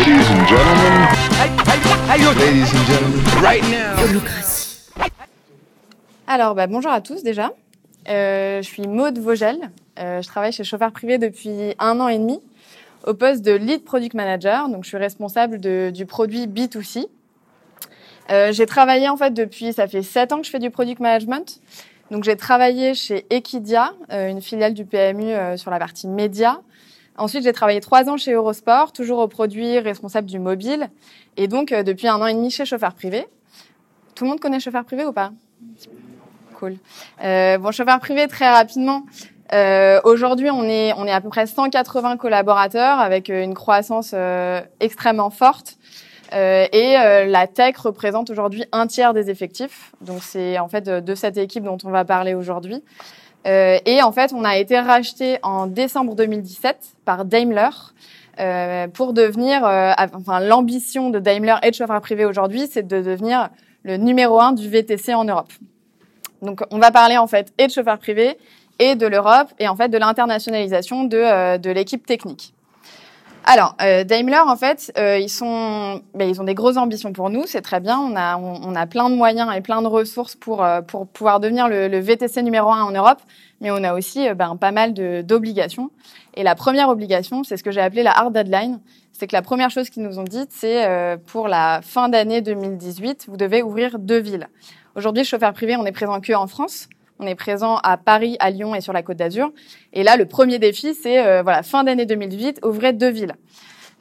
Ladies and gentlemen. Ladies and gentlemen. Right now. Alors, bah, bonjour à tous déjà. Euh, je suis Maude Vogel. Euh, je travaille chez Chauffeur Privé depuis un an et demi au poste de Lead Product Manager. Donc, je suis responsable de, du produit B2C. Euh, j'ai travaillé en fait depuis, ça fait sept ans que je fais du product management. Donc, j'ai travaillé chez Equidia, euh, une filiale du PMU euh, sur la partie média. Ensuite, j'ai travaillé trois ans chez Eurosport, toujours au produit responsable du mobile. Et donc, euh, depuis un an et demi chez Chauffeur Privé. Tout le monde connaît Chauffeur Privé ou pas? Cool. Euh, bon, chauffeur privé, très rapidement. Euh, Aujourd'hui, on est, on est à peu près 180 collaborateurs avec euh, une croissance euh, extrêmement forte. Euh, et euh, la tech représente aujourd'hui un tiers des effectifs. Donc, c'est en fait de, de cette équipe dont on va parler aujourd'hui. Euh, et en fait, on a été racheté en décembre 2017 par Daimler. Euh, pour devenir, euh, enfin l'ambition de Daimler et de chauffeur privé aujourd'hui, c'est de devenir le numéro un du VTC en Europe. Donc, on va parler en fait et de chauffeurs privés et de l'Europe et en fait de l'internationalisation de, euh, de l'équipe technique. Alors, euh, Daimler, en fait, euh, ils sont, ben, ils ont des grosses ambitions pour nous, c'est très bien. On a, on, a plein de moyens et plein de ressources pour euh, pour pouvoir devenir le, le, VTC numéro un en Europe, mais on a aussi euh, ben, pas mal d'obligations. Et la première obligation, c'est ce que j'ai appelé la hard deadline. C'est que la première chose qu'ils nous ont dit, c'est euh, pour la fin d'année 2018, vous devez ouvrir deux villes. Aujourd'hui, chauffeur privé, on est présent que en France. On est présent à Paris, à Lyon et sur la Côte d'Azur. Et là, le premier défi, c'est euh, voilà fin d'année 2018, ouvrez deux villes.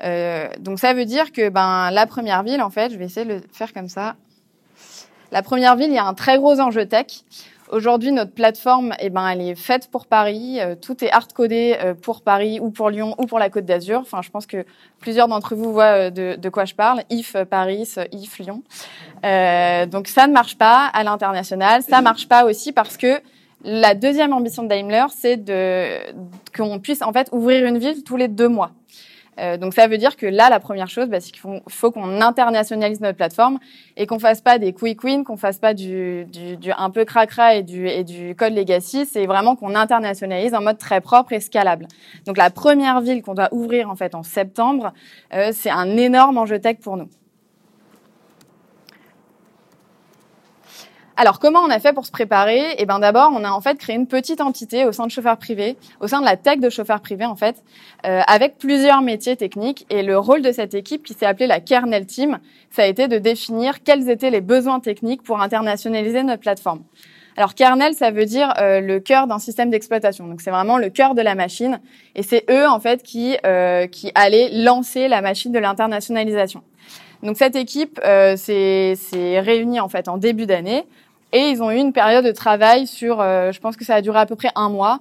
Euh, donc ça veut dire que ben la première ville, en fait, je vais essayer de le faire comme ça. La première ville, il y a un très gros enjeu tech. Aujourd'hui, notre plateforme, eh ben, elle est faite pour Paris. Euh, tout est hard-codé euh, pour Paris ou pour Lyon ou pour la Côte d'Azur. Enfin, je pense que plusieurs d'entre vous voient euh, de, quoi je parle. If Paris, if Lyon. Euh, donc, ça ne marche pas à l'international. Ça marche pas aussi parce que la deuxième ambition de Daimler, c'est de qu'on puisse en fait ouvrir une ville tous les deux mois. Euh, donc ça veut dire que là, la première chose, bah, c'est qu'il faut, qu'on internationalise notre plateforme et qu'on fasse pas des quick wins, qu'on fasse pas du, du, du, un peu cracra et du, et du code legacy. C'est vraiment qu'on internationalise en mode très propre et scalable. Donc la première ville qu'on doit ouvrir en fait en septembre, euh, c'est un énorme enjeu tech pour nous. Alors, comment on a fait pour se préparer? Eh ben, d'abord, on a en fait créé une petite entité au sein de chauffeurs privés, au sein de la tech de chauffeurs privés en fait, euh, avec plusieurs métiers techniques. Et le rôle de cette équipe, qui s'est appelée la Kernel Team, ça a été de définir quels étaient les besoins techniques pour internationaliser notre plateforme. Alors kernel, ça veut dire euh, le cœur d'un système d'exploitation. Donc c'est vraiment le cœur de la machine, et c'est eux en fait qui euh, qui allaient lancer la machine de l'internationalisation. Donc cette équipe euh, s'est réunie en fait en début d'année et ils ont eu une période de travail sur, euh, je pense que ça a duré à peu près un mois.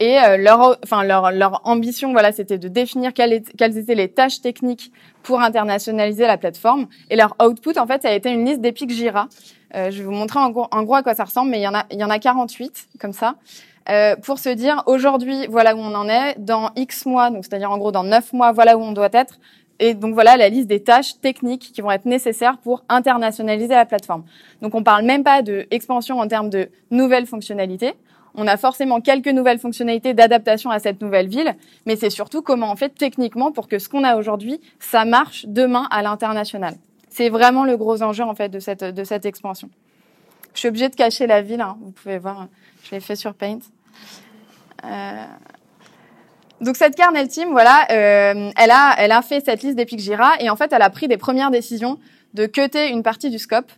Et euh, leur, enfin leur, leur ambition, voilà, c'était de définir quelles, étaient les tâches techniques pour internationaliser la plateforme. Et leur output, en fait, ça a été une liste d'épiques Jira. Euh, je vais vous montrer en gros, en gros, à quoi ça ressemble, mais il y en a, il y en a 48 comme ça. Euh, pour se dire aujourd'hui, voilà où on en est. Dans X mois, donc c'est-à-dire en gros dans 9 mois, voilà où on doit être. Et donc voilà la liste des tâches techniques qui vont être nécessaires pour internationaliser la plateforme. Donc on parle même pas de expansion en termes de nouvelles fonctionnalités. On a forcément quelques nouvelles fonctionnalités d'adaptation à cette nouvelle ville, mais c'est surtout comment on fait techniquement pour que ce qu'on a aujourd'hui, ça marche demain à l'international. C'est vraiment le gros enjeu en fait de cette de cette expansion. Je suis obligée de cacher la ville, hein. vous pouvez voir, je l'ai fait sur Paint. Euh... Donc cette kernel team, voilà, euh, elle a, elle a fait cette liste d'Epic Jira et en fait, elle a pris des premières décisions de cutter une partie du scope.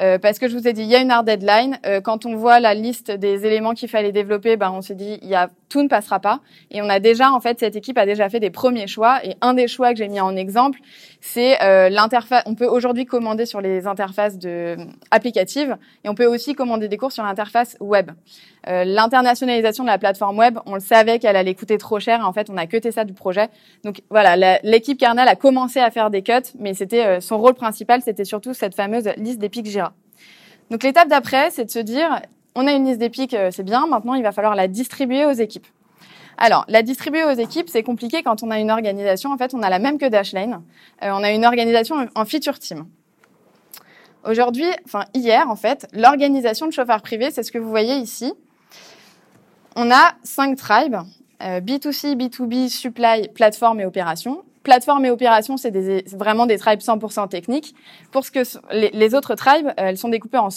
Euh, parce que je vous ai dit, il y a une hard deadline. Euh, quand on voit la liste des éléments qu'il fallait développer, ben on s'est dit, il y a tout ne passera pas. Et on a déjà, en fait, cette équipe a déjà fait des premiers choix. Et un des choix que j'ai mis en exemple, c'est euh, l'interface. On peut aujourd'hui commander sur les interfaces de applicatives et on peut aussi commander des cours sur l'interface web. Euh, L'internationalisation de la plateforme web, on le savait qu'elle allait coûter trop cher. En fait, on a cuté ça du projet. Donc voilà, l'équipe kernel a commencé à faire des cuts, mais c'était euh, son rôle principal, c'était surtout cette fameuse liste d'épiques Jira. Donc l'étape d'après, c'est de se dire, on a une liste d'épiques, euh, c'est bien. Maintenant, il va falloir la distribuer aux équipes. Alors, la distribuer aux équipes, c'est compliqué quand on a une organisation. En fait, on a la même que Dashlane. Euh, on a une organisation en feature team. Aujourd'hui, enfin hier en fait, l'organisation de chauffeurs privés, c'est ce que vous voyez ici. On a cinq tribes, euh, B2C, B2B, supply, plateforme et opération. plateforme et opération, c'est vraiment des tribes 100% techniques. Pour ce que les, les autres tribes, elles sont découpées en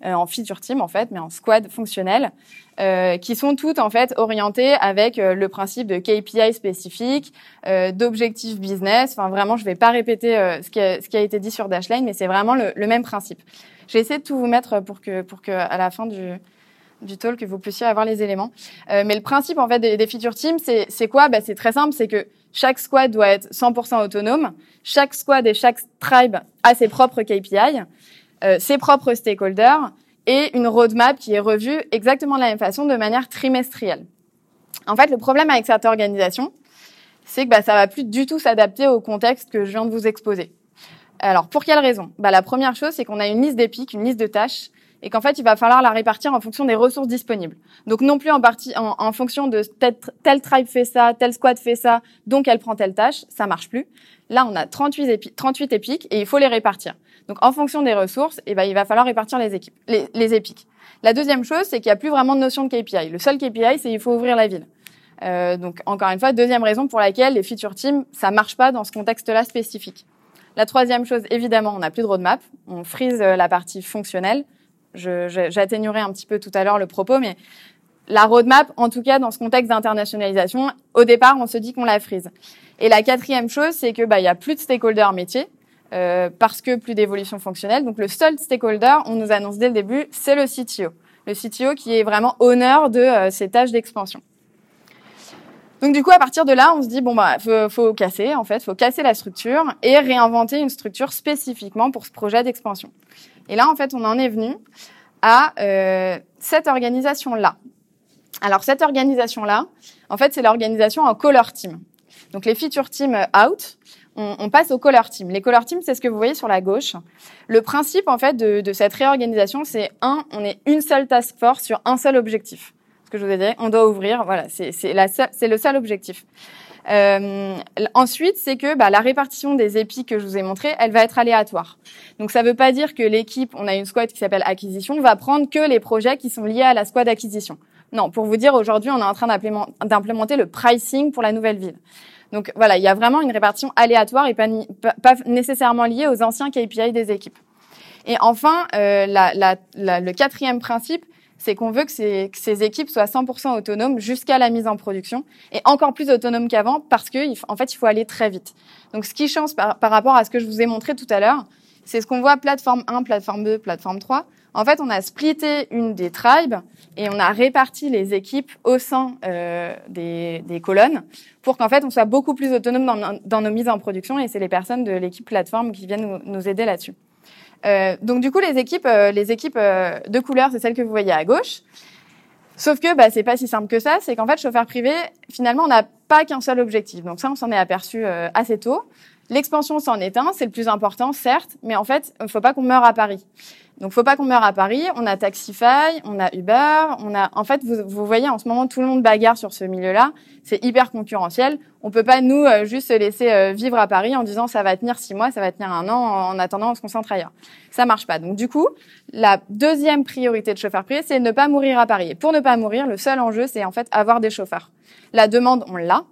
squad, en feature team en fait, mais en squad fonctionnel. Euh, qui sont toutes en fait orientées avec euh, le principe de KPI spécifique, euh, d'objectifs business. Enfin vraiment, je vais pas répéter ce qui, a, ce, qui a, été dit sur Dashline, mais c'est vraiment le, le, même principe. J'ai essayé de tout vous mettre pour que pour que à la fin du du talk que vous puissiez avoir les éléments. mais le principe en fait des, des feature teams, c'est quoi? Bah, C'est très simple, c'est que chaque squad doit être 100% autonome. Chaque squad et chaque tribe a ses propres KPI, ses propres stakeholders et une roadmap qui est revue exactement de la même façon, de manière trimestrielle. En fait, le problème avec cette organisation, c'est que bah, ça va plus du tout s'adapter au contexte que je viens de vous exposer. Alors, pour quelle raison? Bah, La première chose, c'est qu'on a une liste d'épiques, une liste de tâches, et qu'en fait, il va falloir la répartir en fonction des ressources disponibles. Donc, non plus en, partie, en, fonction de tel, tribe fait ça, tel squad fait ça, donc elle prend telle tâche, ça marche plus. Là, on a 38, épi 38 épiques et il faut les répartir. Donc, en fonction des ressources, eh ben, il va falloir répartir les, équipes, les, les épiques. La deuxième chose, c'est qu'il n'y a plus vraiment de notion de KPI. Le seul KPI, c'est il faut ouvrir la ville. Euh, donc, encore une fois, deuxième raison pour laquelle les feature teams, ça marche pas dans ce contexte-là spécifique. La troisième chose, évidemment, on n'a plus de roadmap. On frise euh, la partie fonctionnelle. J'atténuerai un petit peu tout à l'heure le propos, mais la roadmap, en tout cas dans ce contexte d'internationalisation, au départ, on se dit qu'on la frise. Et la quatrième chose, c'est que bah il y a plus de stakeholders métiers. Euh, parce que plus d'évolution fonctionnelle. Donc le seul stakeholder, on nous annonce dès le début, c'est le CTO. Le CTO qui est vraiment honneur de euh, ces tâches d'expansion. Donc du coup, à partir de là, on se dit bon bah faut, faut casser en fait, faut casser la structure et réinventer une structure spécifiquement pour ce projet d'expansion. Et là, en fait, on en est venu à euh, cette organisation là. Alors cette organisation là, en fait, c'est l'organisation en color team. Donc les feature team out, on, passe au color team. Les color teams, c'est ce que vous voyez sur la gauche. Le principe, en fait, de, cette réorganisation, c'est un, on est une seule task force sur un seul objectif. Ce que je vous ai dit, on doit ouvrir. Voilà, c'est c'est le seul objectif. Euh, ensuite, c'est que bah, la répartition des épis que je vous ai montré, elle va être aléatoire. Donc ça ne veut pas dire que l'équipe, on a une squad qui s'appelle acquisition, va prendre que les projets qui sont liés à la squad acquisition. Non, pour vous dire, aujourd'hui, on est en train d'implémenter le pricing pour la nouvelle ville. Donc voilà, il y a vraiment une répartition aléatoire et pas, nécessairement liée aux anciens KPI des équipes. Et enfin, euh, la, la, la, le quatrième principe, c'est qu'on veut que ces, que ces, équipes soient 100% autonomes jusqu'à la mise en production et encore plus autonomes qu'avant parce que en fait, il faut aller très vite. Donc, ce qui change par, par rapport à ce que je vous ai montré tout à l'heure, c'est ce qu'on voit plateforme 1, plateforme 2, plateforme 3. En fait, on a splitté une des tribes et on a réparti les équipes au sein euh, des, des, colonnes pour qu'en fait, on soit beaucoup plus autonome dans, nos mises en production et c'est les personnes de l'équipe plateforme qui viennent nous, nous aider là-dessus. Euh, donc du coup, les équipes, euh, les équipes euh, de couleur, c'est celles que vous voyez à gauche. Sauf que bah, c'est pas si simple que ça. C'est qu'en fait, chauffeur privé, finalement, on n'a pas qu'un seul objectif. Donc ça, on s'en est aperçu assez tôt. L'expansion, c'en est un, c'est le plus important, certes, mais en fait, il faut pas qu'on meure à Paris. Donc, faut pas qu'on meure à Paris. On a Taxify, on a Uber, on a. En fait, vous, vous voyez en ce moment tout le monde bagarre sur ce milieu-là. C'est hyper concurrentiel. On peut pas nous euh, juste se laisser euh, vivre à Paris en disant ça va tenir six mois, ça va tenir un an. En attendant, on se concentre ailleurs. Ça marche pas. Donc, du coup, la deuxième priorité de chauffeur privé, c'est ne pas mourir à Paris. Et pour ne pas mourir, le seul enjeu, c'est en fait avoir des chauffeurs. La demande, on l'a.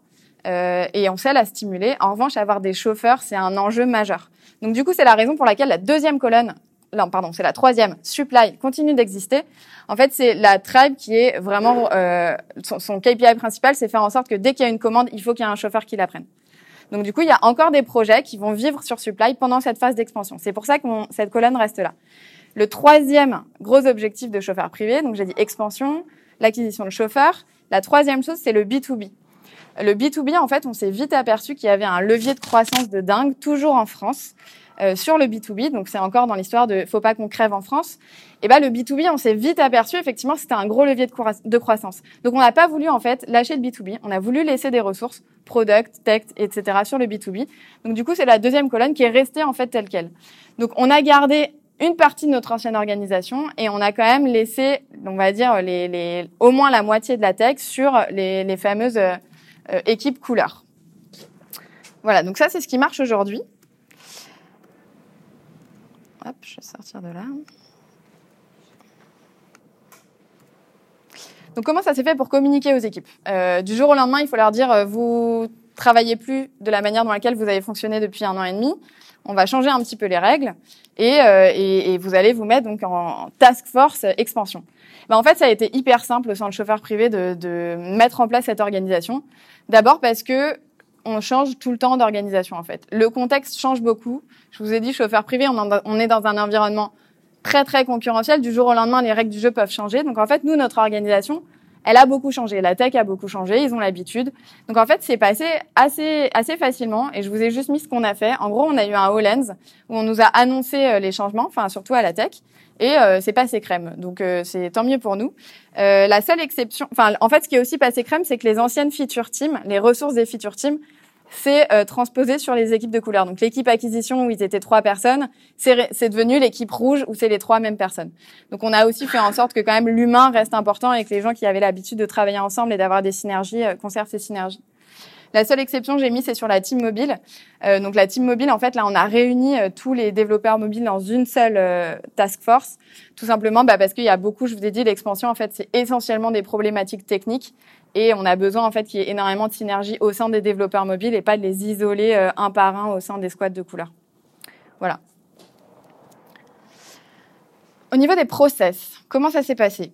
Euh, et on sait la stimuler. En revanche, avoir des chauffeurs, c'est un enjeu majeur. Donc du coup, c'est la raison pour laquelle la deuxième colonne, non, pardon, c'est la troisième, supply, continue d'exister. En fait, c'est la tribe qui est vraiment euh, son, KPI principal, c'est faire en sorte que dès qu'il y a une commande, il faut qu'il y ait un chauffeur qui la prenne. Donc du coup, il y a encore des projets qui vont vivre sur supply pendant cette phase d'expansion. C'est pour ça que cette colonne reste là. Le troisième gros objectif de chauffeur privé, donc j'ai dit expansion, l'acquisition de chauffeurs. La troisième chose, c'est le B2B. Le B2B, en fait, on s'est vite aperçu qu'il y avait un levier de croissance de dingue, toujours en France, euh, sur le B2B. Donc, c'est encore dans l'histoire de faut pas qu'on crève en France. Et ben, le B2B, on s'est vite aperçu, effectivement, c'était un gros levier de, croissance. Donc, on n'a pas voulu, en fait, lâcher le B2B. On a voulu laisser des ressources, product, tech, etc., sur le B2B. Donc, du coup, c'est la deuxième colonne qui est restée, en fait, telle qu'elle. Donc, on a gardé une partie de notre ancienne organisation et on a quand même laissé, on va dire, les, les, au moins la moitié de la tech sur les, les fameuses euh, équipe couleur. Voilà, donc ça c'est ce qui marche aujourd'hui. Hop, je vais sortir de là. Donc comment ça s'est fait pour communiquer aux équipes? Euh, Du jour au lendemain, il faut leur dire euh, vous travaillez plus de la manière dans laquelle vous avez fonctionné depuis un an et demi. On va changer un petit peu les règles et, euh, et, et vous allez vous mettre donc en task force expansion. Ben, en fait, ça a été hyper simple sein de chauffeur privé de, de mettre en place cette organisation. D'abord parce que on change tout le temps d'organisation en fait. Le contexte change beaucoup. Je vous ai dit, chauffeur privé, on, est dans un environnement très très concurrentiel. Du jour au lendemain, les règles du jeu peuvent changer. Donc en fait, nous, notre organisation, elle a beaucoup changé. La tech a beaucoup changé. Ils ont l'habitude. Donc en fait, c'est passé assez assez facilement. Et je vous ai juste mis ce qu'on a fait. En gros, on a eu un HoloLens où on nous a annoncé euh, les changements, enfin surtout à la tech. Et euh, c'est passé crème, donc euh, c'est tant mieux pour nous. Euh, la seule exception, enfin en fait, ce qui est aussi passé crème, c'est que les anciennes feature teams, les ressources des feature teams, c'est euh, transposé sur les équipes de couleurs. Donc l'équipe acquisition où ils étaient trois personnes, c'est devenu l'équipe rouge où c'est les trois mêmes personnes. Donc on a aussi fait en sorte que quand même l'humain reste important et que les gens qui avaient l'habitude de travailler ensemble et d'avoir des synergies euh, conservent ces synergies. La seule exception que j'ai mis, c'est sur la team mobile. Euh, donc la team mobile, en fait, là, on a réuni euh, tous les développeurs mobiles dans une seule euh, task force, tout simplement bah, parce qu'il y a beaucoup, je vous ai dit, l'expansion, en fait, c'est essentiellement des problématiques techniques et on a besoin, en fait, qu'il y ait énormément de synergie au sein des développeurs mobiles et pas de les isoler un par un au sein des squads de couleurs. Voilà. Au niveau des process, comment ça s'est passé?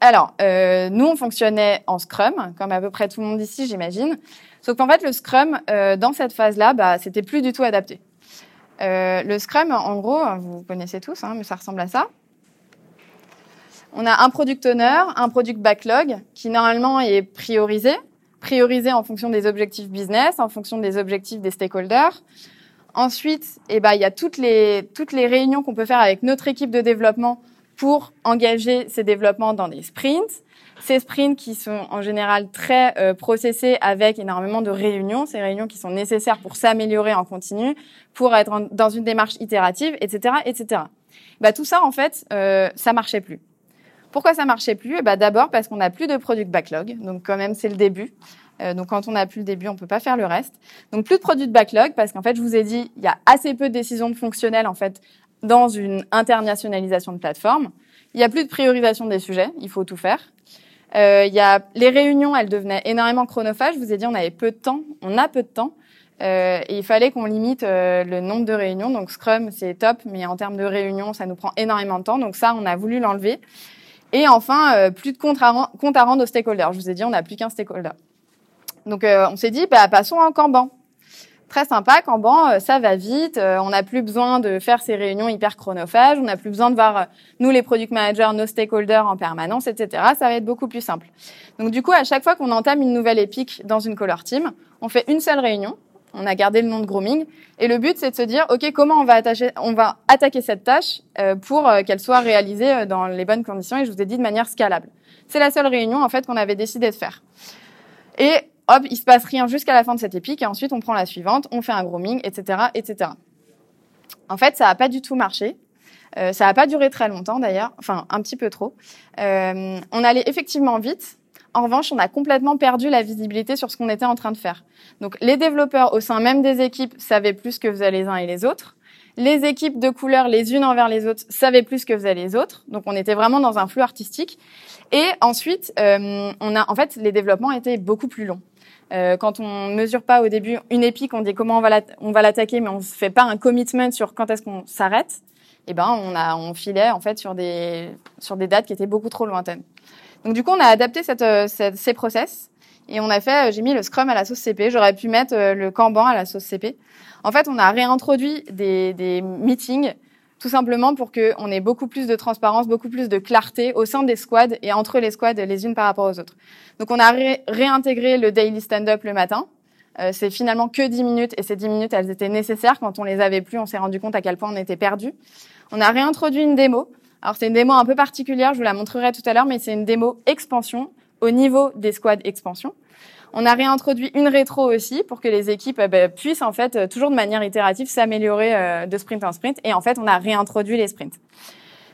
Alors, euh, nous, on fonctionnait en Scrum, comme à peu près tout le monde ici, j'imagine. Sauf qu'en fait, le Scrum, euh, dans cette phase-là, bah, c'était plus du tout adapté. Euh, le Scrum, en gros, vous connaissez tous, hein, mais ça ressemble à ça. On a un product owner, un product backlog, qui normalement est priorisé, priorisé en fonction des objectifs business, en fonction des objectifs des stakeholders. Ensuite, eh ben, il y a toutes les, toutes les réunions qu'on peut faire avec notre équipe de développement pour engager ces développements dans des sprints. Ces sprints qui sont en général très euh, processés avec énormément de réunions, ces réunions qui sont nécessaires pour s'améliorer en continu, pour être dans une démarche itérative, etc., etc. Bah, tout ça, en fait, euh, ça marchait plus. Pourquoi ça marchait plus? Bah, D'abord parce qu'on n'a plus de product backlog, donc quand même c'est le début. Euh, donc quand on n'a plus le début, on peut pas faire le reste. Donc plus de product backlog parce qu'en fait, je vous ai dit, il y a assez peu de décisions de fonctionnelles en fait dans une internationalisation de plateforme. Il n'y a plus de priorisation des sujets, il faut tout faire. Euh, il y a les réunions, elles devenaient énormément chronophages. Je vous ai dit, on avait peu de temps, on a peu de temps, euh, et il fallait qu'on limite euh, le nombre de réunions. Donc Scrum, c'est top, mais en termes de réunions, ça nous prend énormément de temps. Donc ça, on a voulu l'enlever. Et enfin, euh, plus de compte à, à rendre aux stakeholders. Je vous ai dit, on n'a plus qu'un stakeholder. Donc euh, on s'est dit, bah, passons en Kanban très sympa. Kanban, euh, ça va vite. On n'a plus besoin de faire ces réunions hyper chronophages. On n'a plus besoin de voir nous les product managers, nos stakeholders en permanence, etc. Ça va être beaucoup plus simple. Donc du coup, à chaque fois qu'on entame une nouvelle épique dans une color team, on fait une seule réunion. On a gardé le nom de grooming et le but c'est de se dire ok comment on va attacher, on va attaquer cette tâche pour qu'elle soit réalisée dans les bonnes conditions et je vous ai dit de manière scalable. C'est la seule réunion en fait qu'on avait décidé de faire. Et hop, il se passe rien jusqu'à la fin de cette épique, et ensuite on prend la suivante, on fait un grooming, etc., etc. En fait, ça n'a pas du tout marché. Euh, ça n'a pas duré très longtemps d'ailleurs, enfin un petit peu trop. Euh, on allait effectivement vite. En revanche, on a complètement perdu la visibilité sur ce qu'on était en train de faire. Donc, les développeurs au sein même des équipes savaient plus que faisaient les uns et les autres. Les équipes de couleurs, les unes envers les autres, savaient plus que faisaient les autres. Donc, on était vraiment dans un flux artistique. Et ensuite, euh, on a, en fait, les développements étaient beaucoup plus longs. Euh, quand on mesure pas au début une épique, on dit comment on va l'attaquer, mais on ne fait pas un commitment sur quand est-ce qu'on s'arrête. Eh ben on a on filait en fait sur des sur des dates qui étaient beaucoup trop lointaines. Donc du coup on a adapté cette, euh, cette ces process et on a fait euh, j'ai mis le Scrum à la sauce CP. J'aurais pu mettre le Kanban à la sauce CP. En fait on a réintroduit des des meetings tout simplement pour qu'on ait beaucoup plus de transparence, beaucoup plus de clarté au sein des squads et entre les squads les unes par rapport aux autres. Donc on a réintégré le daily stand-up le matin. Euh, c'est finalement que 10 minutes et ces 10 minutes elles étaient nécessaires. Quand on les avait plus, on s'est rendu compte à quel point on était perdu. On a réintroduit une démo. Alors c'est une démo un peu particulière, je vous la montrerai tout à l'heure, mais c'est une démo expansion au niveau des squads expansion. On a réintroduit une rétro aussi pour que les équipes eh ben, puissent en fait euh, toujours de manière itérative s'améliorer euh, de sprint en sprint. Et en fait, on a réintroduit les sprints.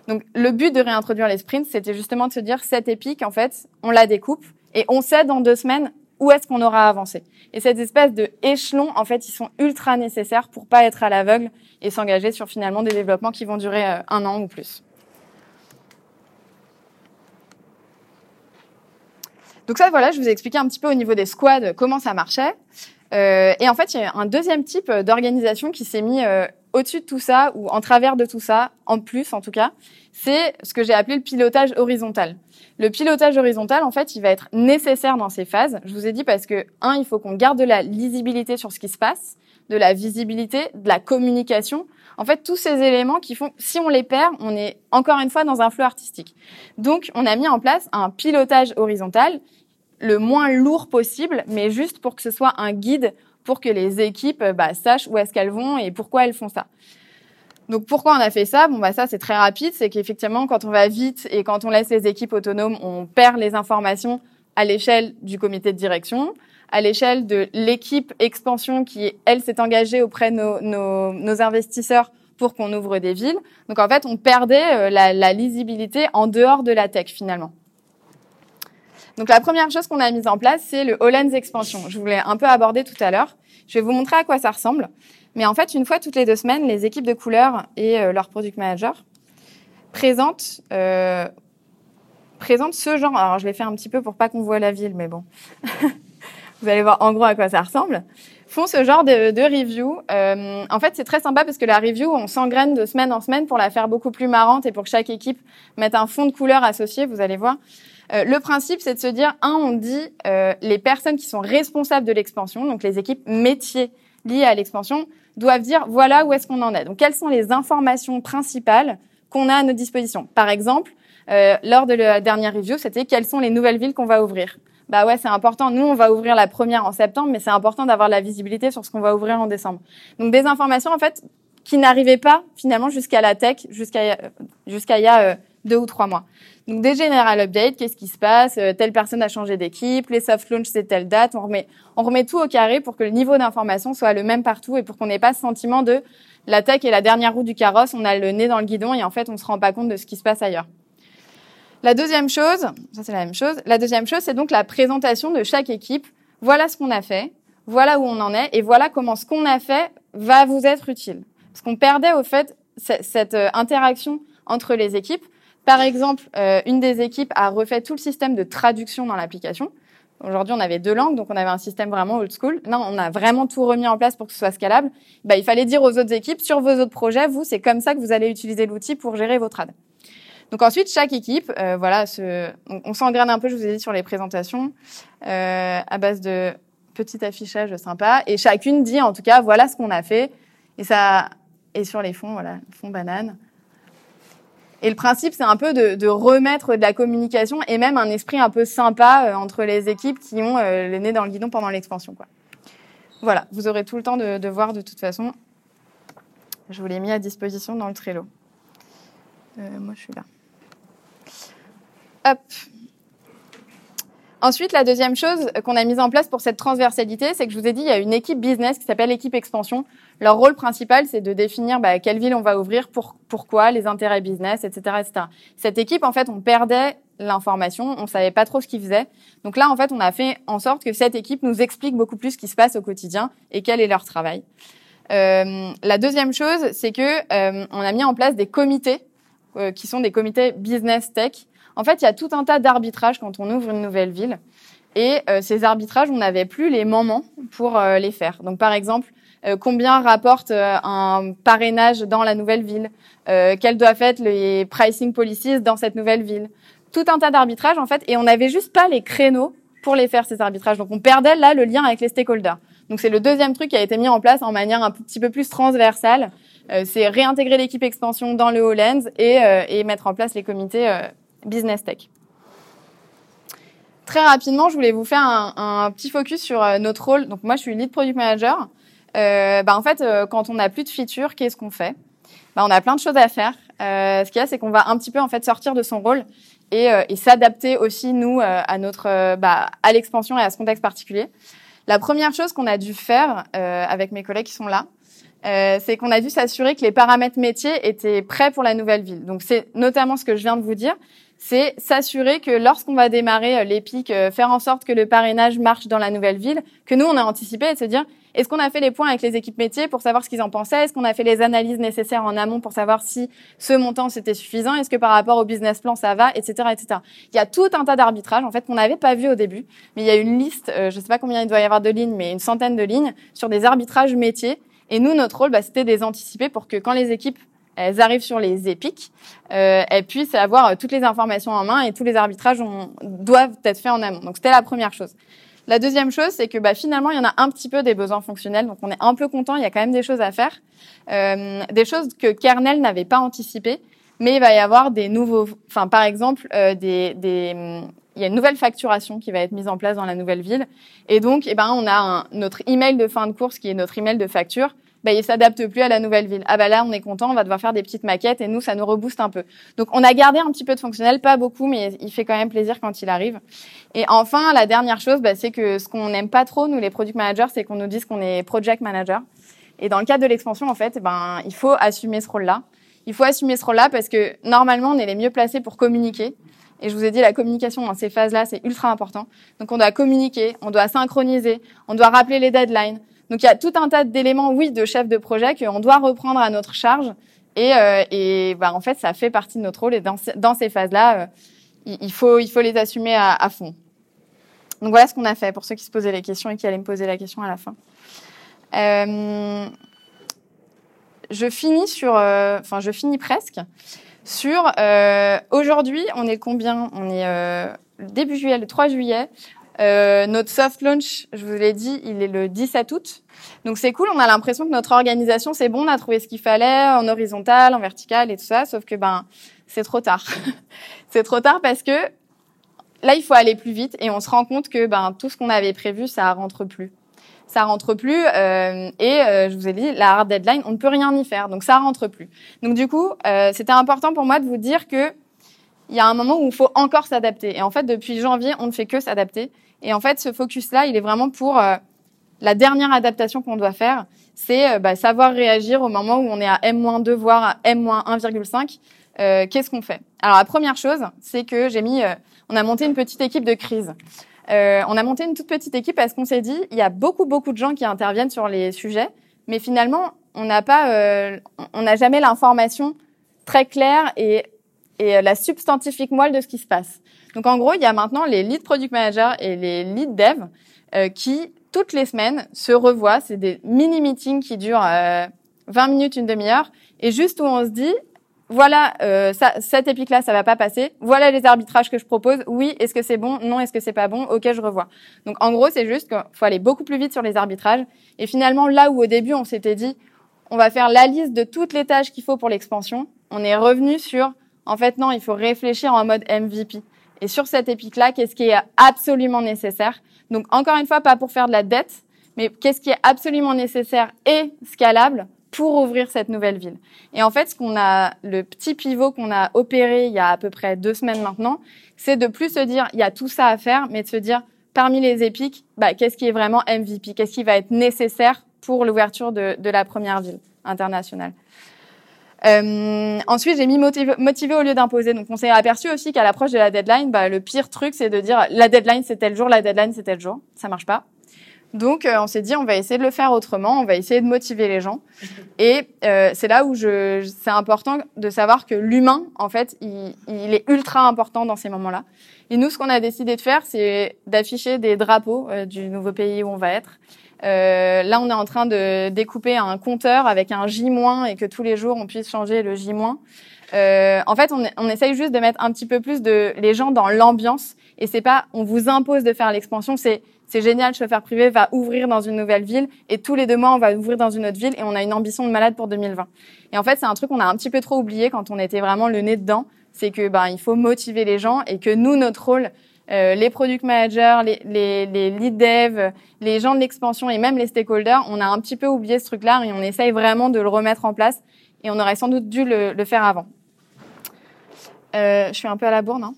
Donc le but de réintroduire les sprints, c'était justement de se dire cette épique, en fait, on la découpe et on sait dans deux semaines où est-ce qu'on aura avancé. Et cette espèce de échelon, en fait, ils sont ultra nécessaires pour pas être à l'aveugle et s'engager sur finalement des développements qui vont durer euh, un an ou plus. Donc ça, voilà, je vous ai expliqué un petit peu au niveau des squads comment ça marchait. et en fait, il y a un deuxième type d'organisation qui s'est mis au-dessus de tout ça, ou en travers de tout ça, en plus en tout cas, c'est ce que j'ai appelé le pilotage horizontal. Le pilotage horizontal, en fait, il va être nécessaire dans ces phases. Je vous ai dit parce que, un, il faut qu'on garde de la lisibilité sur ce qui se passe, de la visibilité, de la communication. En fait, tous ces éléments qui font, si on les perd, on est encore une fois dans un flot artistique. Donc, on a mis en place un pilotage horizontal, le moins lourd possible, mais juste pour que ce soit un guide pour que les équipes bah, sachent où est-ce qu'elles vont et pourquoi elles font ça. Donc pourquoi on a fait ça? Bon bah ça c'est très rapide, c'est qu'effectivement quand on va vite et quand on laisse les équipes autonomes, on perd les informations à l'échelle du comité de direction, à l'échelle de l'équipe expansion qui elle s'est engagée auprès de nos, nos, nos investisseurs pour qu'on ouvre des villes. Donc en fait on perdait euh, la, la lisibilité en dehors de la tech finalement. Donc la première chose qu'on a mise en place, c'est le Hollands Expansion. Je voulais un peu aborder tout à l'heure. Je vais vous montrer à quoi ça ressemble. Mais en fait, une fois toutes les deux semaines, les équipes de couleurs et euh, leur product manager présentent, euh, présentent ce genre. Alors, je l'ai fait un petit peu pour pas qu'on voit la ville, mais bon. Vous allez voir en gros à quoi ça ressemble. Font ce genre de, de review. Euh, en fait, c'est très sympa parce que la review, on s'engraine de semaine en semaine pour la faire beaucoup plus marrante et pour que chaque équipe mette un fond de couleur associé. Vous allez voir. Euh, le principe, c'est de se dire, un, on dit euh, les personnes qui sont responsables de l'expansion, donc les équipes métiers liées à l'expansion, doivent dire voilà où est-ce qu'on en est. Donc quelles sont les informations principales qu'on a à notre disposition? Par exemple, euh, lors de la dernière review, c'était quelles sont les nouvelles villes qu'on va ouvrir? Bah ouais, c'est important. Nous, on va ouvrir la première en septembre, mais c'est important d'avoir la visibilité sur ce qu'on va ouvrir en décembre. Donc des informations en fait qui n'arrivaient pas finalement jusqu'à la tech, jusqu'à jusqu'à y a euh, deux ou trois mois. Donc des general updates, qu'est-ce qui se passe euh, Telle personne a changé d'équipe, les soft launch c'est telle date. On remet, on remet tout au carré pour que le niveau d'information soit le même partout et pour qu'on n'ait pas ce sentiment de la tech est la dernière roue du carrosse, on a le nez dans le guidon et en fait on se rend pas compte de ce qui se passe ailleurs. La deuxième chose, ça c'est la même chose. La deuxième chose, c'est donc la présentation de chaque équipe. Voilà ce qu'on a fait, voilà où on en est et voilà comment ce qu'on a fait va vous être utile. Parce qu'on perdait au fait cette euh, interaction entre les équipes par exemple, euh, une des équipes a refait tout le système de traduction dans l'application. Aujourd'hui, on avait deux langues, donc on avait un système vraiment old school. Non, on a vraiment tout remis en place pour que ce soit scalable. Bah, il fallait dire aux autres équipes, sur vos autres projets, vous, c'est comme ça que vous allez utiliser l'outil pour gérer votre ad. Donc ensuite, chaque équipe, euh, voilà, ce, on, on s'engraine un peu, je vous ai dit, sur les présentations, euh, à base de petits affichages sympas. Et chacune dit, en tout cas, voilà ce qu'on a fait. Et ça, et sur les fonds, voilà, fond banane. Et le principe, c'est un peu de, de, remettre de la communication et même un esprit un peu sympa euh, entre les équipes qui ont euh, le nez dans le guidon pendant l'expansion. Quoi. Voilà, vous aurez tout le temps de, de, voir de toute façon. Je vous l'ai mis à disposition dans le Trello. Euh, moi, je suis là. Hop. Ensuite, la deuxième chose qu'on a mise en place pour cette transversalité, c'est que je vous ai dit, il y a une équipe business qui s'appelle l'équipe expansion. Leur rôle principal, c'est de définir bah, quelle ville on va ouvrir, pour, pourquoi, les intérêts business, etc., etc. Cette équipe, en fait, on perdait l'information, on savait pas trop ce qu'ils faisaient. Donc là, en fait, on a fait en sorte que cette équipe nous explique beaucoup plus ce qui se passe au quotidien et quel est leur travail. Euh, la deuxième chose, c'est que euh, on a mis en place des comités euh, qui sont des comités business tech en fait, il y a tout un tas d'arbitrages quand on ouvre une nouvelle ville. Et euh, ces arbitrages, on n'avait plus les moments pour euh, les faire. Donc, par exemple, euh, combien rapporte euh, un parrainage dans la nouvelle ville? Quels doivent être les pricing policies dans cette nouvelle ville? Tout un tas d'arbitrages, en fait. Et on n'avait juste pas les créneaux pour les faire, ces arbitrages. Donc, on perdait là le lien avec les stakeholders. Donc, c'est le deuxième truc qui a été mis en place en manière un petit peu plus transversale. c'est réintégrer l'équipe expansion dans le Hollands et, et mettre en place les comités business tech. Très rapidement, je voulais vous faire un, petit focus sur euh, notre rôle. Donc moi, je suis lead product manager. Euh, bah, en fait, euh, quand on n'a plus de features, qu'est-ce qu'on fait? Bah, On a plein de choses à faire. Ce qu'il y a, c'est qu'on va un petit peu en fait sortir de son rôle et, et s'adapter aussi nous à notre bah, à l'expansion et à ce contexte particulier. La première chose qu'on a dû faire avec mes collègues qui sont là, euh, c'est qu'on a dû s'assurer que les paramètres métiers étaient prêts pour la nouvelle ville. Donc c'est notamment ce que je viens de vous dire, c'est s'assurer que lorsqu'on va démarrer euh, l'EPIC, euh, faire en sorte que le parrainage marche dans la nouvelle ville, que nous on a anticipé et se dire est-ce qu'on a fait les points avec les équipes métiers pour savoir ce qu'ils en pensaient? Est-ce qu'on a fait les analyses nécessaires en amont pour savoir si ce montant c'était suffisant? Est-ce que par rapport au business plan ça va, etc., etc. Il y a tout un tas d'arbitrages en fait qu'on n'avait pas vu au début, mais il y a une liste, euh, je ne sais pas combien il doit y avoir de lignes, mais une centaine de lignes sur des arbitrages métiers. Et nous, notre rôle, bah, c'était de les anticiper pour que quand les équipes elles arrivent sur les épiques, euh, elles puissent avoir toutes les informations en main et tous les arbitrages doivent être faits en amont. Donc c'était la première chose. La deuxième chose, c'est que bah, finalement, il y en a un petit peu des besoins fonctionnels, donc on est un peu content. Il y a quand même des choses à faire, euh, des choses que Kernel n'avait pas anticipées, mais il va y avoir des nouveaux, enfin par exemple, euh, des, des, il y a une nouvelle facturation qui va être mise en place dans la nouvelle ville, et donc, eh ben, on a un, notre email de fin de course qui est notre email de facture ben, il s'adapte plus à la nouvelle ville. Ah bah là, on est content, on va devoir faire des petites maquettes et nous, ça nous rebooste un peu. Donc, on a gardé un petit peu de fonctionnel, pas beaucoup, mais il fait quand même plaisir quand il arrive. Et enfin, la dernière chose, bah, c'est que ce qu'on n'aime pas trop, nous, les product managers, c'est qu'on nous dise qu'on est project manager. Et dans le cadre de l'expansion, en fait, ben, il faut assumer ce rôle-là. Il faut assumer ce rôle-là parce que normalement, on est les mieux placés pour communiquer. Et je vous ai dit, la communication dans ces phases-là, c'est ultra important. Donc, on doit communiquer, on doit synchroniser, on doit rappeler les deadlines, donc il y a tout un tas d'éléments, oui, de chef de projet qu'on doit reprendre à notre charge. Et, euh, et bah, en fait, ça fait partie de notre rôle. Et dans, ces phases-là, euh, il, faut, il faut les assumer à, à, fond. Donc voilà ce qu'on a fait pour ceux qui se posaient les questions et qui allaient me poser la question à la fin. Euh, je finis sur, euh, enfin, je finis presque sur. Euh, aujourd'hui, on est combien? On est début juillet, le 3 juillet. Euh, notre soft launch, je vous l'ai dit, il est le 17 août. Donc c'est cool, on a l'impression que notre organisation, c'est bon, on a trouvé ce qu'il fallait en horizontal, en vertical et tout ça, sauf que ben c'est trop tard. c'est trop tard parce que là, il faut aller plus vite et on se rend compte que ben tout ce qu'on avait prévu, ça rentre plus. Ça rentre plus euh, et euh, je vous ai dit la hard deadline, on ne peut rien y faire, donc ça rentre plus. Donc du coup, euh, c'était important pour moi de vous dire que il y a un moment où il faut encore s'adapter. Et en fait, depuis janvier, on ne fait que s'adapter. Et en fait, ce focus-là, il est vraiment pour euh, la dernière adaptation qu'on doit faire. C'est euh, bah, savoir réagir au moment où on est à M-2, voire à M-1,5. Euh, Qu'est-ce qu'on fait? Alors, la première chose, c'est que j'ai mis, on a monté une petite équipe de crise. On a monté une toute petite équipe parce qu'on s'est dit, il y a beaucoup, beaucoup de gens qui interviennent sur les sujets, mais finalement, on n'a pas, on n'a jamais l'information très claire et euh, la substantifique moelle de ce qui se passe. Donc en gros, il y a maintenant les lead product managers et les lead dev euh, qui toutes les semaines se revoient. C'est des mini meetings qui durent euh, 20 minutes, une demi-heure, et juste où on se dit voilà, euh, ça, cette épique-là, ça va pas passer. Voilà les arbitrages que je propose. Oui, est-ce que c'est bon? Non, est-ce que c'est pas bon? Ok, je revois. Donc en gros, c'est juste qu'il faut aller beaucoup plus vite sur les arbitrages. Et finalement, là où au début on s'était dit, on va faire la liste de toutes les tâches qu'il faut pour l'expansion, on est revenu sur en fait, non, il faut réfléchir en mode MVP. Et sur cette épique-là, qu'est-ce qui est absolument nécessaire? Donc, encore une fois, pas pour faire de la dette, mais qu'est-ce qui est absolument nécessaire et scalable? Pour ouvrir cette nouvelle ville. Et en fait, ce qu'on a, le petit pivot qu'on a opéré il y a à peu près deux semaines maintenant, c'est de plus se dire, il y a tout ça à faire, mais de se dire, parmi les épiques, bah, qu'est-ce qui est vraiment MVP Qu'est-ce qui va être nécessaire pour l'ouverture de, de la première ville internationale? Euh, ensuite, j'ai mis motiver, au lieu d'imposer. Donc, on s'est aperçu aussi qu'à l'approche de la deadline, bah, le pire truc, c'est de dire la deadline c'est tel jour, la deadline c'est tel jour. Ça marche pas. Donc, euh, on s'est dit on va essayer de le faire autrement, on va essayer de motiver les gens. Et euh, c'est là où je, c'est important de savoir que l'humain, en fait, il, il, est ultra important dans ces moments-là. Et nous, ce qu'on a décidé de faire, c'est d'afficher des drapeaux euh, du nouveau pays où on va être euh, là, on est en train de découper un compteur avec un J- et que tous les jours, on puisse changer le J-. Euh, en fait, on, on, essaye juste de mettre un petit peu plus de les gens dans l'ambiance. Et c'est pas, on vous impose de faire l'expansion. C'est, c'est génial. Chauffeur privé va ouvrir dans une nouvelle ville et tous les deux mois, on va ouvrir dans une autre ville et on a une ambition de malade pour 2020. Et en fait, c'est un truc qu'on a un petit peu trop oublié quand on était vraiment le nez dedans. C'est que, ben, il faut motiver les gens et que nous, notre rôle, euh, les product managers, les, les, les lead dev, les gens de l'expansion et même les stakeholders, on a un petit peu oublié ce truc-là et on essaye vraiment de le remettre en place et on aurait sans doute dû le, le faire avant. Euh, je suis un peu à la bourre, non?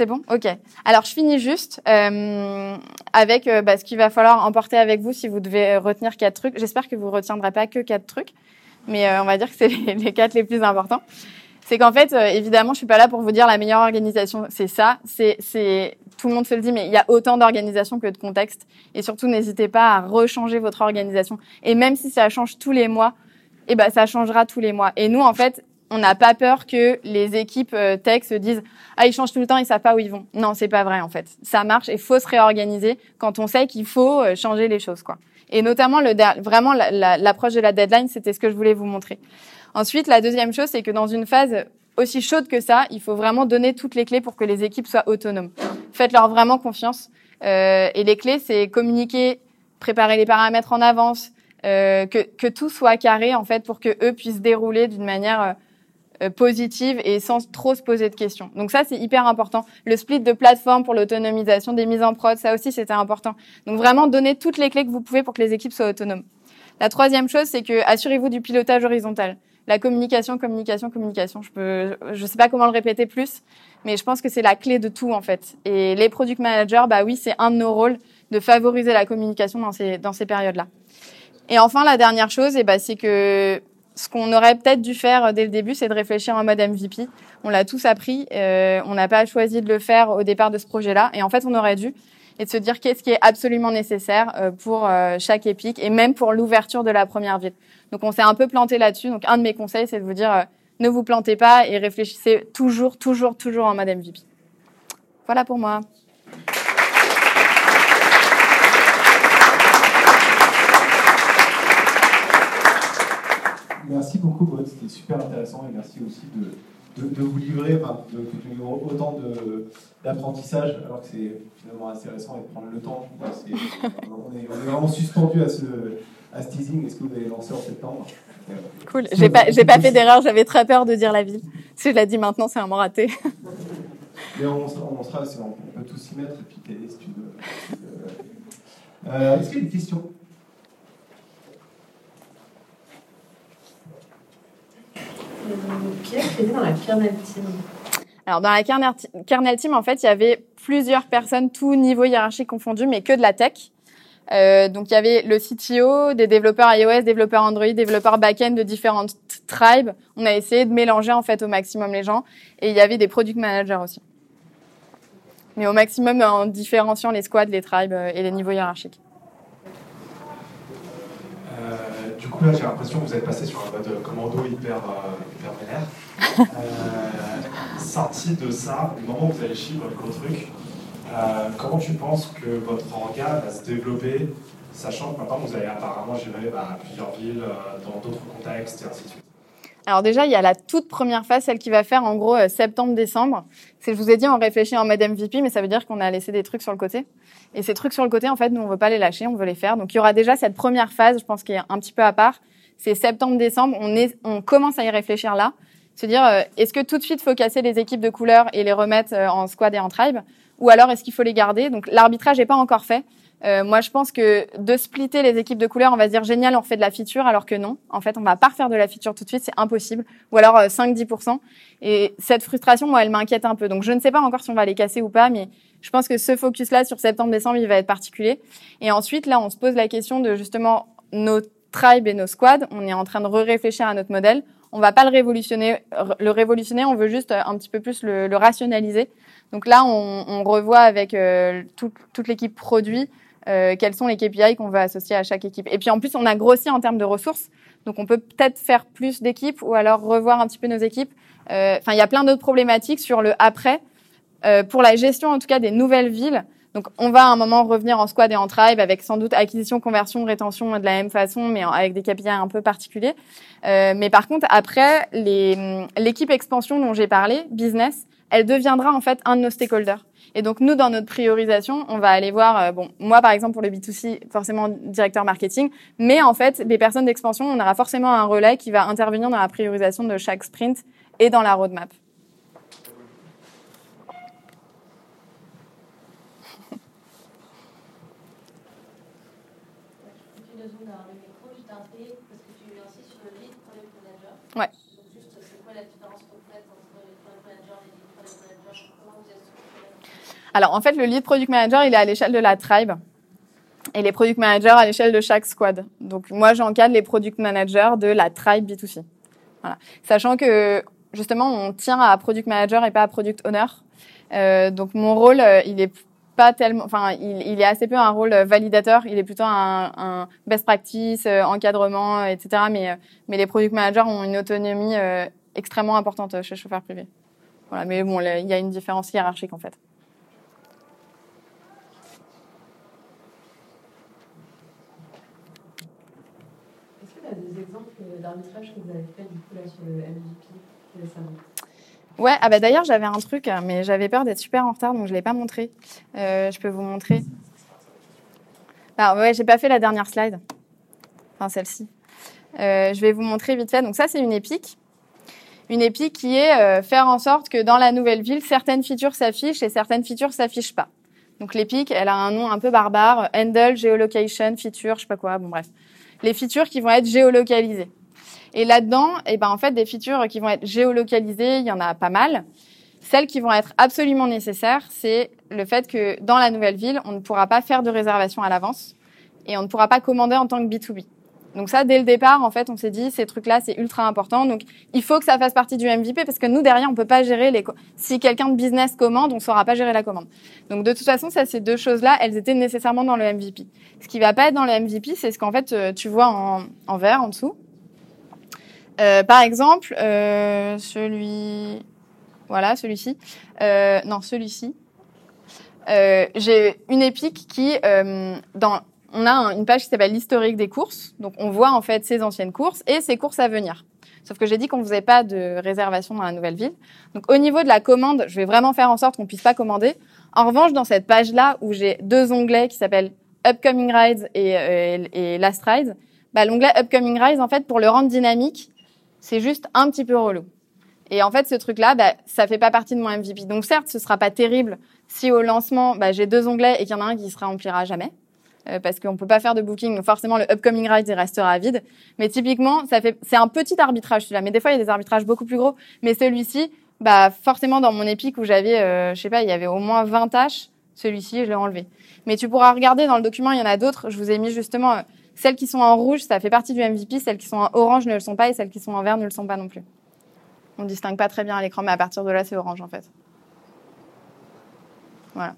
C'est bon? Ok. Alors, je finis juste euh, avec euh, bah, ce qu'il va falloir emporter avec vous si vous devez retenir quatre trucs. J'espère que vous ne retiendrez pas que quatre trucs, mais euh, on va dire que c'est les, quatre les plus importants. C'est qu'en fait, euh, évidemment, je suis pas là pour vous dire la meilleure organisation, c'est ça. C'est, c'est tout le monde se le dit, mais il y a autant d'organisations que de contextes. Et surtout, n'hésitez pas à rechanger votre organisation. Et même si ça change tous les mois, eh ben, ça changera tous les mois. Et nous, en fait, on n'a pas peur que les équipes euh, tech se disent ah ils changent tout le temps ils savent pas où ils vont. Non c'est pas vrai en fait. Ça marche et faut se réorganiser quand on sait qu'il faut euh, changer les choses quoi. Et notamment le vraiment l'approche de la deadline c'était ce que je voulais vous montrer. Ensuite la deuxième chose c'est que dans une phase aussi chaude que ça il faut vraiment donner toutes les clés pour que les équipes soient autonomes. Faites-leur vraiment confiance euh, et les clés c'est communiquer préparer les paramètres en avance euh, que, que tout soit carré en fait pour que eux puissent dérouler d'une manière euh, positive et sans trop se poser de questions. Donc ça, c'est hyper important. Le split de plateforme pour l'autonomisation des mises en prod, ça aussi, c'était important. Donc vraiment, donner toutes les clés que vous pouvez pour que les équipes soient autonomes. La troisième chose, c'est que assurez-vous du pilotage horizontal. La communication, communication, communication. Je peux, je sais pas comment le répéter plus, mais je pense que c'est la clé de tout en fait. Et les product managers, bah oui, c'est un de nos rôles de favoriser la communication dans ces dans ces périodes-là. Et enfin, la dernière chose, eh ben, c'est que ce qu'on aurait peut-être dû faire euh, dès le début, c'est de réfléchir en mode MVP. On l'a tous appris. Euh, on n'a pas choisi de le faire au départ de ce projet-là. Et en fait, on aurait dû. Et de se dire qu'est-ce qui est absolument nécessaire euh, pour chaque épique et même pour l'ouverture de la première ville. Donc, on s'est un peu planté là-dessus. Donc, un de mes conseils, c'est de vous dire ne vous plantez pas et réfléchissez toujours, toujours, toujours en mode MVP. Voilà pour moi. Merci beaucoup, Maud, c'était super intéressant et merci aussi de, de, de vous livrer, enfin, de, de livrer autant d'apprentissage alors que c'est finalement assez récent et de prendre le temps. on, est, on, est, vraiment suspendu à ce, à ce teasing. Est-ce que vous allez lancer en septembre? Cool. J'ai pas, pas fait d'erreur. J'avais très peur de dire la ville. Si je l'ai dit maintenant, c'est un mot raté. Mais on, on sera, on peut tous s'y mettre et puis t'aider si tu veux. Euh, Est-ce qu'il y a des questions Dans la kernel team Alors, dans la kernel, kernel team, en fait, il y avait plusieurs personnes, tout niveau hiérarchique confondu, mais que de la tech. Euh, donc, il y avait le CTO, des développeurs iOS, développeurs Android, développeurs back-end de différentes tribes. On a essayé de mélanger, en fait, au maximum les gens. Et il y avait des product managers aussi. Mais au maximum en différenciant les squads, les tribes euh, et les niveaux hiérarchiques. Euh, du j'ai l'impression que vous êtes passé sur un mode commando hyper, euh, hyper vénère. Euh, sorti de ça, le moment où vous allez chier votre gros truc, euh, comment tu penses que votre orga va se développer, sachant que maintenant vous allez apparemment gérer bah, plusieurs villes euh, dans d'autres contextes et ainsi de suite? Alors déjà, il y a la toute première phase, celle qui va faire en gros euh, septembre-décembre. C'est, je vous ai dit, on réfléchit en mode MVP, mais ça veut dire qu'on a laissé des trucs sur le côté. Et ces trucs sur le côté, en fait, nous, on veut pas les lâcher, on veut les faire. Donc il y aura déjà cette première phase, je pense, qui est un petit peu à part. C'est septembre-décembre, on, est, on commence à y réfléchir là. Se dire, euh, est-ce que tout de suite, faut casser les équipes de couleurs et les remettre euh, en squad et en tribe? Ou alors, est-ce qu'il faut les garder? Donc l'arbitrage n'est pas encore fait. Euh, moi, je pense que de splitter les équipes de couleurs, on va se dire génial, on refait de la feature, alors que non. En fait, on va pas refaire de la feature tout de suite, c'est impossible. Ou alors euh, 5-10%. Et cette frustration, moi, elle m'inquiète un peu. Donc, je ne sais pas encore si on va les casser ou pas, mais je pense que ce focus-là sur septembre-décembre, il va être particulier. Et ensuite, là, on se pose la question de justement nos tribes et nos squads. On est en train de réfléchir à notre modèle. On va pas le révolutionner, le révolutionner. On veut juste un petit peu plus le, le rationaliser. Donc là, on, on revoit avec euh, tout, toute l'équipe produit euh, quels sont les KPI qu'on veut associer à chaque équipe. Et puis en plus, on a grossi en termes de ressources, donc on peut peut-être faire plus d'équipes ou alors revoir un petit peu nos équipes. Euh, enfin, il y a plein d'autres problématiques sur le après. Euh, pour la gestion en tout cas des nouvelles villes, donc on va à un moment revenir en squad et en tribe avec sans doute acquisition, conversion, rétention de la même façon, mais avec des KPI un peu particuliers. Euh, mais par contre, après, l'équipe expansion dont j'ai parlé, business, elle deviendra en fait un de nos stakeholders. Et donc nous, dans notre priorisation, on va aller voir, euh, bon, moi par exemple pour le B2C, forcément directeur marketing, mais en fait, les personnes d'expansion, on aura forcément un relais qui va intervenir dans la priorisation de chaque sprint et dans la roadmap. Ouais. Alors en fait, le lead product manager, il est à l'échelle de la tribe et les product managers à l'échelle de chaque squad. Donc moi, j'encadre les product managers de la tribe B2C. Voilà. Sachant que justement, on tient à product manager et pas à product owner. Euh, donc mon rôle, euh, il est pas tellement, enfin, il, il, est assez peu un rôle validateur. Il est plutôt un, un best practice, euh, encadrement, etc. Mais mais les product managers ont une autonomie extrêmement importante chez chauffeur privé. Voilà. Mais bon, il y a une différence hiérarchique en fait. Que vous avez du coup là sur le MVP Ouais, ah bah d'ailleurs j'avais un truc, mais j'avais peur d'être super en retard, donc je l'ai pas montré. Euh, je peux vous montrer. Ah ouais, j'ai pas fait la dernière slide. Enfin celle-ci. Euh, je vais vous montrer vite fait. Donc ça c'est une épique. Une épique qui est euh, faire en sorte que dans la nouvelle ville, certaines features s'affichent et certaines features s'affichent pas. Donc l'épique, elle a un nom un peu barbare, handle, geolocation, feature, je sais pas quoi, bon bref les features qui vont être géolocalisées. Et là-dedans, eh ben, en fait, des features qui vont être géolocalisées, il y en a pas mal. Celles qui vont être absolument nécessaires, c'est le fait que dans la nouvelle ville, on ne pourra pas faire de réservation à l'avance et on ne pourra pas commander en tant que B2B. Donc ça, dès le départ, en fait, on s'est dit, ces trucs-là, c'est ultra important. Donc, il faut que ça fasse partie du MVP parce que nous, derrière, on peut pas gérer les... Si quelqu'un de business commande, on saura pas gérer la commande. Donc, de toute façon, ça, ces deux choses-là, elles étaient nécessairement dans le MVP. Ce qui va pas être dans le MVP, c'est ce qu'en fait, euh, tu vois en, en vert, en dessous. Euh, par exemple, euh, celui... Voilà, celui-ci. Euh, non, celui-ci. Euh, j'ai une épique qui, euh, dans on a une page qui s'appelle l'historique des courses. Donc, on voit en fait ses anciennes courses et ses courses à venir. Sauf que j'ai dit qu'on faisait pas de réservation dans la nouvelle ville. Donc, au niveau de la commande, je vais vraiment faire en sorte qu'on puisse pas commander. En revanche, dans cette page-là, où j'ai deux onglets qui s'appellent Upcoming Rides et, et Last Rides, bah, l'onglet Upcoming Rides, en fait, pour le rendre dynamique, c'est juste un petit peu relou. Et en fait, ce truc-là, bah, ça fait pas partie de mon MVP. Donc, certes, ce sera pas terrible si au lancement, bah, j'ai deux onglets et qu'il y en a un qui se remplira jamais. Euh, parce qu'on peut pas faire de booking. Donc forcément, le upcoming ride il restera vide. Mais typiquement, ça fait, c'est un petit arbitrage celui-là. Mais des fois, il y a des arbitrages beaucoup plus gros. Mais celui-ci, bah forcément, dans mon épique où j'avais, euh, je sais pas, il y avait au moins 20 tâches, celui-ci, je l'ai enlevé. Mais tu pourras regarder dans le document, il y en a d'autres. Je vous ai mis justement euh, celles qui sont en rouge, ça fait partie du MVP. Celles qui sont en orange ne le sont pas et celles qui sont en vert ne le sont pas non plus. On distingue pas très bien à l'écran, mais à partir de là, c'est orange en fait. Voilà.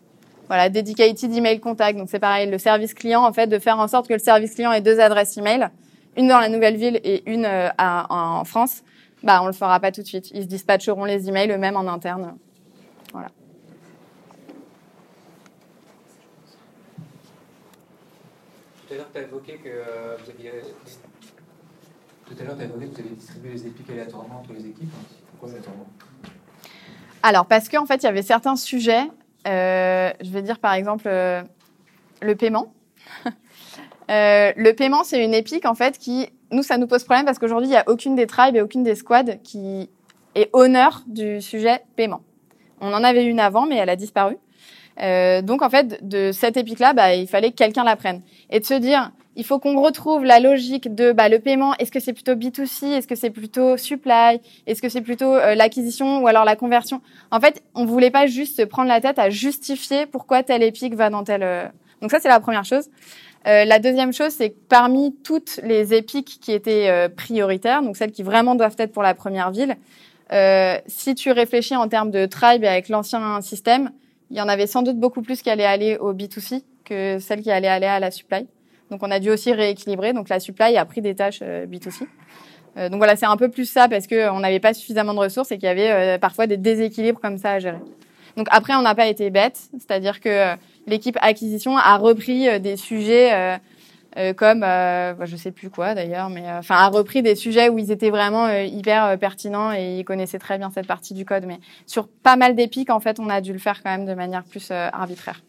Voilà, dedicated email contact. Donc c'est pareil, le service client, en fait, de faire en sorte que le service client ait deux adresses email, une dans la nouvelle ville et une euh, en France. Bah, on le fera pas tout de suite. Ils se dispatcheront les emails eux-mêmes en interne. Voilà. Tout à l'heure, tu as évoqué que euh, vous aviez tout à l'heure, tu as évoqué que vous avez distribué les épiques aléatoirement entre les équipes. Pourquoi aléatoirement? Alors, parce qu'en fait, il y avait certains sujets euh, je vais dire par exemple euh, le paiement. le paiement, c'est une épique en fait qui, nous, ça nous pose problème parce qu'aujourd'hui, il n'y a aucune des tribes et aucune des squads qui est honneur du sujet paiement. On en avait une avant, mais elle a disparu. Euh, donc en fait, de cette épique-là, bah, il fallait que quelqu'un la prenne. Et de se dire, il faut qu'on retrouve la logique de bah, le paiement. Est-ce que c'est plutôt B2C Est-ce que c'est plutôt supply Est-ce que c'est plutôt euh, l'acquisition ou alors la conversion? En fait, on voulait pas juste se prendre la tête à justifier pourquoi telle épique va dans telle. Euh, donc ça, c'est la première chose. Euh, la deuxième chose, c'est que parmi toutes les épiques qui étaient euh, prioritaires, donc celles qui vraiment doivent être pour la première ville, si tu réfléchis en termes de tribe avec l'ancien système, il y en avait sans doute beaucoup plus qui allaient aller au B2C que celles qui allaient aller à la supply. Donc on a dû aussi rééquilibrer. Donc la supply a pris des tâches euh, B2C. Euh, donc voilà, c'est un peu plus ça parce qu'on n'avait pas suffisamment de ressources et qu'il y avait euh, parfois des déséquilibres comme ça à gérer. Donc après, on n'a pas été bête, c'est-à-dire que l'équipe acquisition a repris des sujets comme, bah, je sais plus quoi d'ailleurs, mais enfin a repris des sujets où ils étaient vraiment hyper pertinents et ils connaissaient très bien cette partie du code. Mais sur pas mal d'épiques, en fait, on a dû le faire quand même de manière plus arbitraire.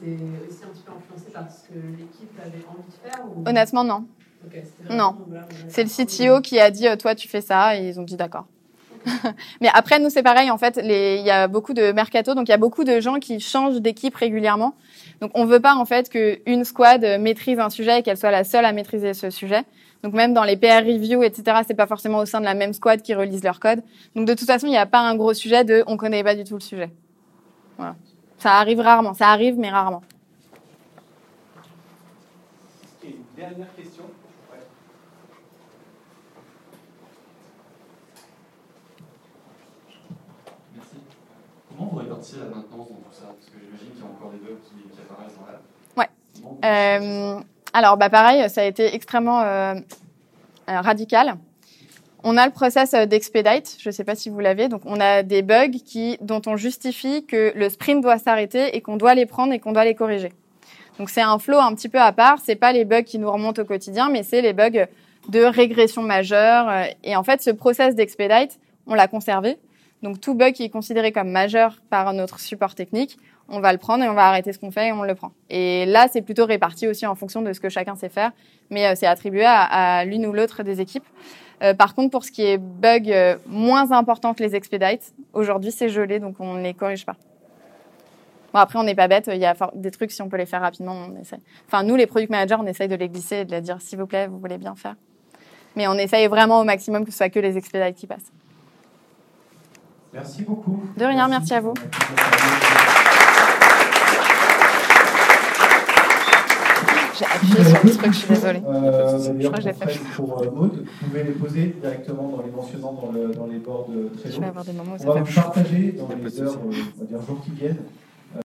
c'était aussi un petit peu influencé par ce que l'équipe avait envie de faire ou... Honnêtement, non. Non. C'est le CTO qui a dit, euh, toi, tu fais ça, et ils ont dit d'accord. Mais après, nous, c'est pareil. En fait, il y a beaucoup de mercato, donc il y a beaucoup de gens qui changent d'équipe régulièrement. Donc, on veut pas en fait qu'une squad maîtrise un sujet et qu'elle soit la seule à maîtriser ce sujet. Donc, même dans les PR reviews, etc., c'est pas forcément au sein de la même squad qui relisent leur code. Donc, de toute façon, il n'y a pas un gros sujet de on connaît pas du tout le sujet. Voilà. Ça arrive rarement. Ça arrive, mais rarement. Et une dernière question. Ouais. Merci. Comment vous répartissez la maintenance dans tout ça Parce que j'imagine qu'il y a encore des bugs qui, qui apparaissent dans la. Ouais. Euh, alors, bah pareil, ça a été extrêmement euh, euh, radical. On a le process euh, d'expedite, je ne sais pas si vous l'avez. Donc, on a des bugs qui, dont on justifie que le sprint doit s'arrêter et qu'on doit les prendre et qu'on doit les corriger. Donc, c'est un flow un petit peu à part. C'est pas les bugs qui nous remontent au quotidien, mais c'est les bugs de régression majeure. Et en fait, ce process d'expedite, on l'a conservé. Donc, tout bug qui est considéré comme majeur par notre support technique, on va le prendre et on va arrêter ce qu'on fait et on le prend. Et là, c'est plutôt réparti aussi en fonction de ce que chacun sait faire, mais euh, c'est attribué à, l'une ou l'autre des équipes. Euh, par contre, pour ce qui est bug euh, moins important que les expedites, aujourd'hui c'est gelé, donc on ne les corrige pas. Bon, après, on n'est pas bête, il y a des trucs, si on peut les faire rapidement, on essaie. Enfin, nous, les product managers, on essaye de les glisser et de leur dire, s'il vous plaît, vous voulez bien faire. Mais on essaye vraiment au maximum que ce soit que les expedites qui passent. Merci beaucoup. De rien, merci à vous. J'ai appuyé sur le truc, je suis désolée. Euh, Je crois que je l'ai pour fait. Fred, pour euh, Maud, vous pouvez les poser directement dans les mentionnant dans, le, dans les bords de Je Trello. vais avoir des moments où On ça va vous partager dans les heures, euh, on va dire jours qui viennent,